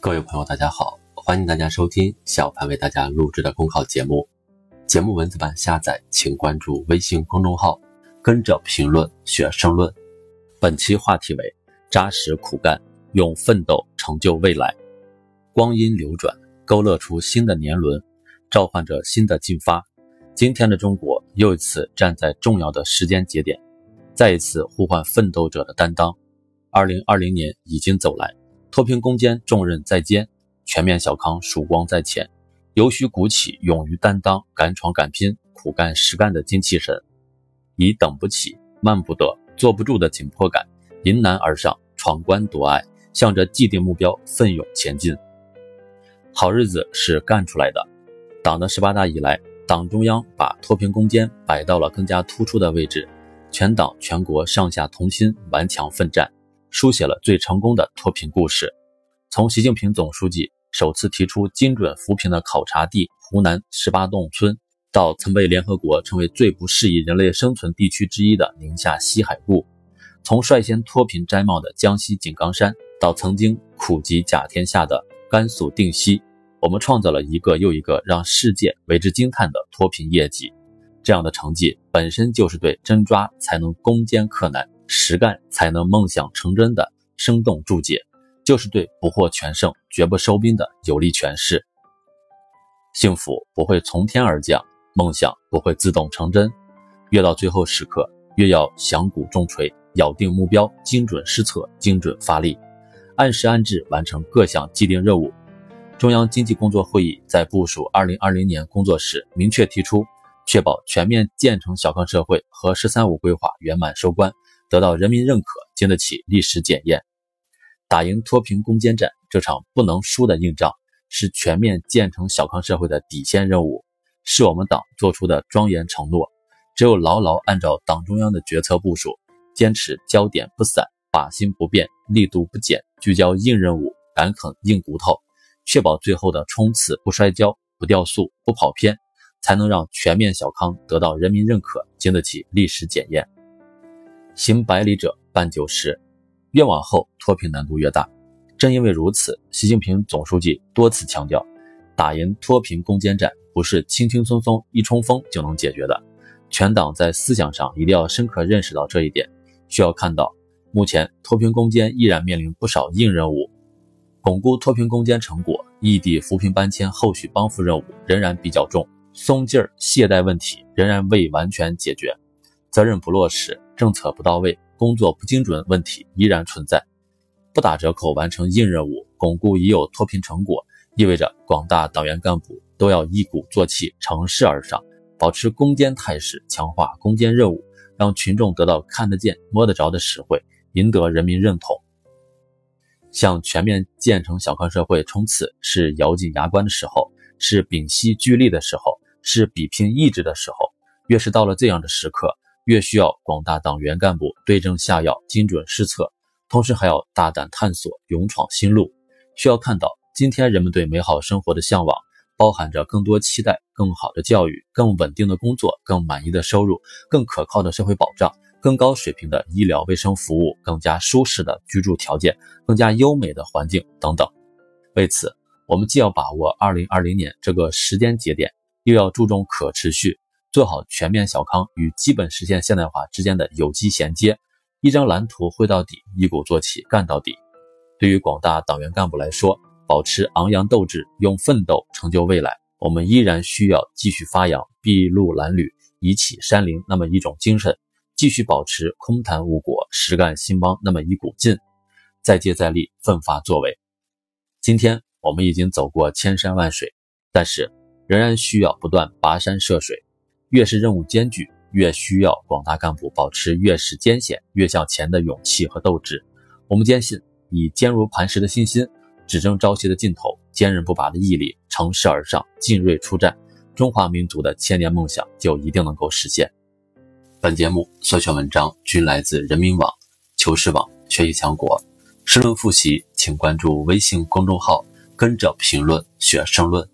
各位朋友，大家好，欢迎大家收听小潘为大家录制的公考节目。节目文字版下载，请关注微信公众号，跟着评论学申论。本期话题为：扎实苦干，用奋斗成就未来。光阴流转，勾勒出新的年轮，召唤着新的进发。今天的中国又一次站在重要的时间节点，再一次呼唤奋斗者的担当。二零二零年已经走来，脱贫攻坚重任在肩，全面小康曙光在前，尤需鼓起勇于担当、敢闯敢拼、苦干实干的精气神，以等不起、慢不得、坐不住的紧迫感，迎难而上，闯关夺爱，向着既定目标奋勇前进。好日子是干出来的。党的十八大以来，党中央把脱贫攻坚摆到了更加突出的位置，全党全国上下同心，顽强奋战。书写了最成功的脱贫故事。从习近平总书记首次提出精准扶贫的考察地湖南十八洞村，到曾被联合国称为最不适宜人类生存地区之一的宁夏西海固；从率先脱贫摘帽的江西井冈山，到曾经苦及甲天下的甘肃定西，我们创造了一个又一个让世界为之惊叹的脱贫业绩。这样的成绩本身就是对真抓才能攻坚克难。实干才能梦想成真的生动注解，就是对不获全胜绝不收兵的有力诠释。幸福不会从天而降，梦想不会自动成真，越到最后时刻，越要响鼓重锤，咬定目标，精准施策，精准发力，按时按质完成各项既定任务。中央经济工作会议在部署2020年工作时，明确提出，确保全面建成小康社会和“十三五”规划圆满收官。得到人民认可，经得起历史检验，打赢脱贫攻坚战这场不能输的硬仗，是全面建成小康社会的底线任务，是我们党做出的庄严承诺。只有牢牢按照党中央的决策部署，坚持焦点不散、靶心不变、力度不减，聚焦硬任务、敢啃硬骨头，确保最后的冲刺不摔跤、不掉速、不跑偏，才能让全面小康得到人民认可，经得起历史检验。行百里者半九十，越往后脱贫难度越大。正因为如此，习近平总书记多次强调，打赢脱贫攻坚战不是轻轻松松一冲锋就能解决的。全党在思想上一定要深刻认识到这一点。需要看到，目前脱贫攻坚依然面临不少硬任务，巩固脱贫攻坚成果，异地扶贫搬迁后续帮扶任务仍然比较重，松劲儿懈怠问题仍然未完全解决。责任不落实，政策不到位，工作不精准，问题依然存在。不打折扣完成硬任务，巩固已有脱贫成果，意味着广大党员干部都要一鼓作气，乘势而上，保持攻坚态势，强化攻坚任务，让群众得到看得见、摸得着的实惠，赢得人民认同。向全面建成小康社会冲刺，是咬紧牙关的时候，是屏息聚力的时候，是比拼意志的时候。越是到了这样的时刻。越需要广大党员干部对症下药、精准施策，同时还要大胆探索、勇闯新路。需要看到，今天人们对美好生活的向往，包含着更多期待、更好的教育、更稳定的工作、更满意的收入、更可靠的社会保障、更高水平的医疗卫生服务、更加舒适的居住条件、更加优美的环境等等。为此，我们既要把握2020年这个时间节点，又要注重可持续。做好全面小康与基本实现现代化之间的有机衔接，一张蓝图绘到底，一鼓作气干到底。对于广大党员干部来说，保持昂扬斗志，用奋斗成就未来，我们依然需要继续发扬筚路蓝缕、以启山林那么一种精神，继续保持空谈误国、实干兴邦那么一股劲，再接再厉，奋发作为。今天我们已经走过千山万水，但是仍然需要不断跋山涉水。越是任务艰巨，越需要广大干部保持越是艰险越向前的勇气和斗志。我们坚信，以坚如磐石的信心、只争朝夕的劲头、坚韧不拔的毅力，乘势而上，进锐出战，中华民族的千年梦想就一定能够实现。本节目所选文章均来自人民网、求是网、学习强国。申论复习，请关注微信公众号，跟着评论学申论。